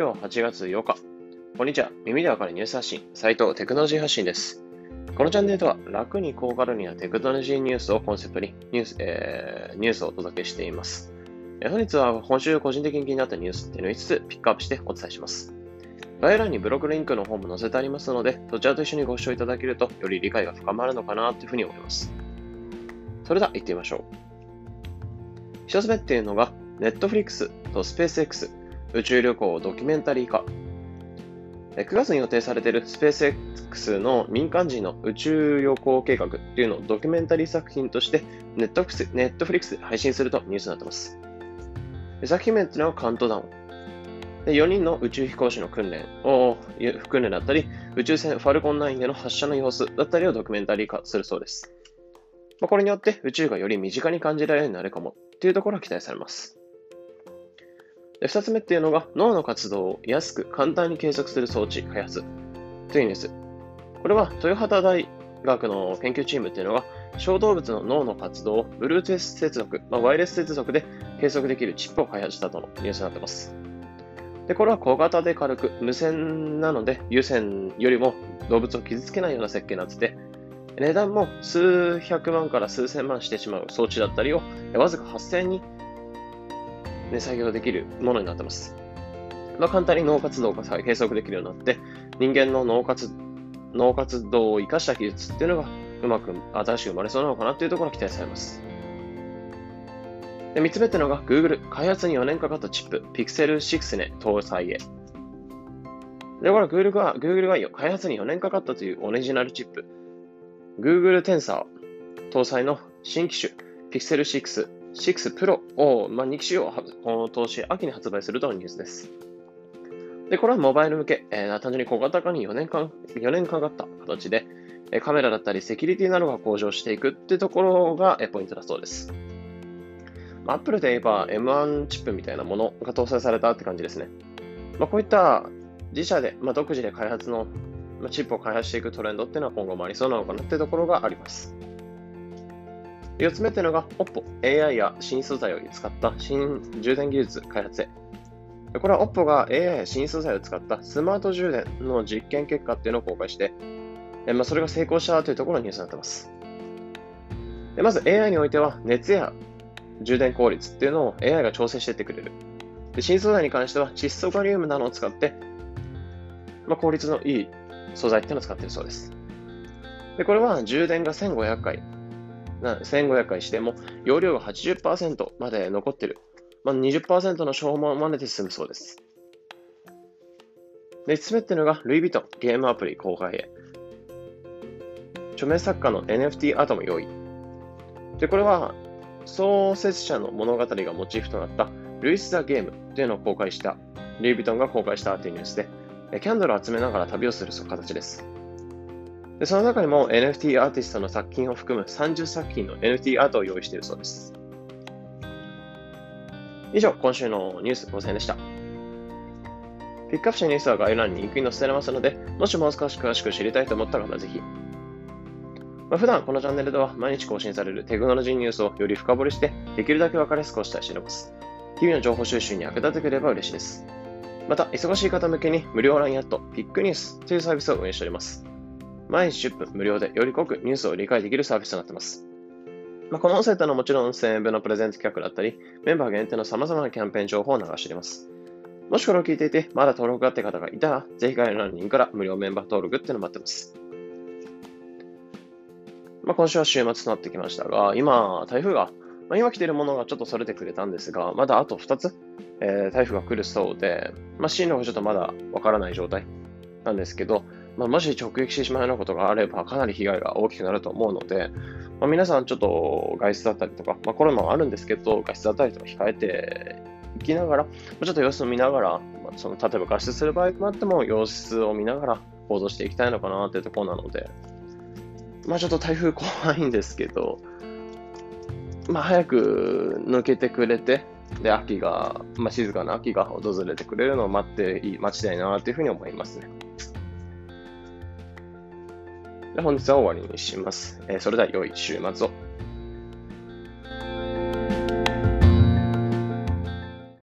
今日8月8日。こんにちは。耳でわかるニュース発信、斉藤テクノロジー発信です。このチャンネルでは楽に高カロリーなテクノロジーニュースをコンセプトにニュース、えー、ニュースをお届けしています。え本日は今週個人的に気になったニュースっていうのを5つピックアップしてお伝えします。概要欄にブログリンクの方も載せてありますので、そちらと一緒にご視聴いただけるとより理解が深まるのかなというふうに思います。それでは行ってみましょう。一つ目っていうのが、Netflix と SpaceX 宇宙旅行をドキュメンタリー化。9月に予定されているスペース X の民間人の宇宙旅行計画っていうのをドキュメンタリー作品としてネットフリックスで配信するとニュースになっています。作品名っていうのはカウントダウン。で4人の宇宙飛行士の訓練を、訓練だったり、宇宙船ファルコン9での発射の様子だったりをドキュメンタリー化するそうです。まあ、これによって宇宙がより身近に感じられるようになるかもっていうところが期待されます。で2つ目っていうのが脳の活動を安く簡単に計測する装置開発というニュース。これは豊畑大学の研究チームっていうのが小動物の脳の活動を Bluetooth 接続、まあ、ワイヤレス接続で計測できるチップを開発したとのニュースになっています。で、これは小型で軽く無線なので有線よりも動物を傷つけないような設計になってて、値段も数百万から数千万してしまう装置だったりをわずか8000円にね、作業できるものになってます。まあ、簡単に脳活動が計測できるようになって、人間の脳活脳活動を生かした技術っていうのがうまく新しく生まれそうなのかなっていうところが期待されます。で3つ目っていうのが Google 開発に4年かかったチップ Pixel 6ね搭載へ。で、これ Google が Google が開発に4年かかったというオリジナルチップ Google Tensor 搭載の新機種 Pixel6 6 Pro を、まあ、2機種をこの投資秋に発売するとのニュースです。で、これはモバイル向け、えー、単純に小型化に4年間、4年かかった形で、え、カメラだったりセキュリティなどが向上していくってところが、え、ポイントだそうです。アップルで言えば M1 チップみたいなものが搭載されたって感じですね。まあ、こういった自社で、まあ、独自で開発の、ま、チップを開発していくトレンドっていうのは今後もありそうなのかなってところがあります。4つ目っていうのが OPPO、AI や新素材を使った新充電技術開発へ。これは OPPO が AI や新素材を使ったスマート充電の実験結果っていうのを公開して、えまあ、それが成功したというところにニュースになっています。でまず AI においては熱や充電効率っていうのを AI が調整していってくれる。で新素材に関しては窒素カリウムなどを使って、まあ、効率のいい素材っていうのを使っているそうです。でこれは充電が1500回1500回しても、容量が80%まで残ってる。まあ、20%の消耗までで済むそうです。で、5つ目っていうのが、ルイ・ヴィトン、ゲームアプリ公開へ。著名作家の NFT アートも用意。で、これは、創設者の物語がモチーフとなったルイス・ザ・ゲームっていうのを公開した、ルイ・ヴィトンが公開したというニュースで、キャンドルを集めながら旅をする形です。でその中にも NFT アーティストの作品を含む30作品の NFT アートを用意しているそうです。以上、今週のニュース5選でした。ピックアップしたニュースは概要欄にリンクに載せられますので、もしもう少し詳しく知りたいと思ったらぜひ。まあ、普段このチャンネルでは毎日更新されるテクノロジーニュースをより深掘りして、できるだけ分かりやすくお伝えしています。日々の情報収集に役立ててくれば嬉しいです。また、忙しい方向けに無料 LINE アット、ピックニュースというサービスを運営しております。毎日10分無料でより濃くニュースを理解できるサービスとなっています。まあ、この音声というのはもちろん1000円分のプレゼント企画だったり、メンバー限定の様々なキャンペーン情報を流しています。もしこれを聞いていて、まだ登録があって方がいたら、ぜひ概要欄のリンクから無料メンバー登録っていうのを待ってます。まあ、今週は週末となってきましたが、今、台風が、まあ、今来ているものがちょっとそれてくれたんですが、まだあと2つ、えー、台風が来るそうで、まあ、進路がちょっとまだわからない状態なんですけど、まあ、もし直撃してしまうようなことがあれば、かなり被害が大きくなると思うので、まあ、皆さんちょっと外出だったりとか、まあ、コロナもあるんですけど、外出だったりとか控えていきながら、ちょっと様子を見ながら、まあ、その例えば外出する場合もあっても、様子を見ながら行動していきたいのかなっていうところなので、まあちょっと台風怖いんですけど、まあ早く抜けてくれて、で、秋が、まあ静かな秋が訪れてくれるのを待ってい、待ちたいなというふうに思いますね。で本日は終わりにします。え、それでは良い週末を。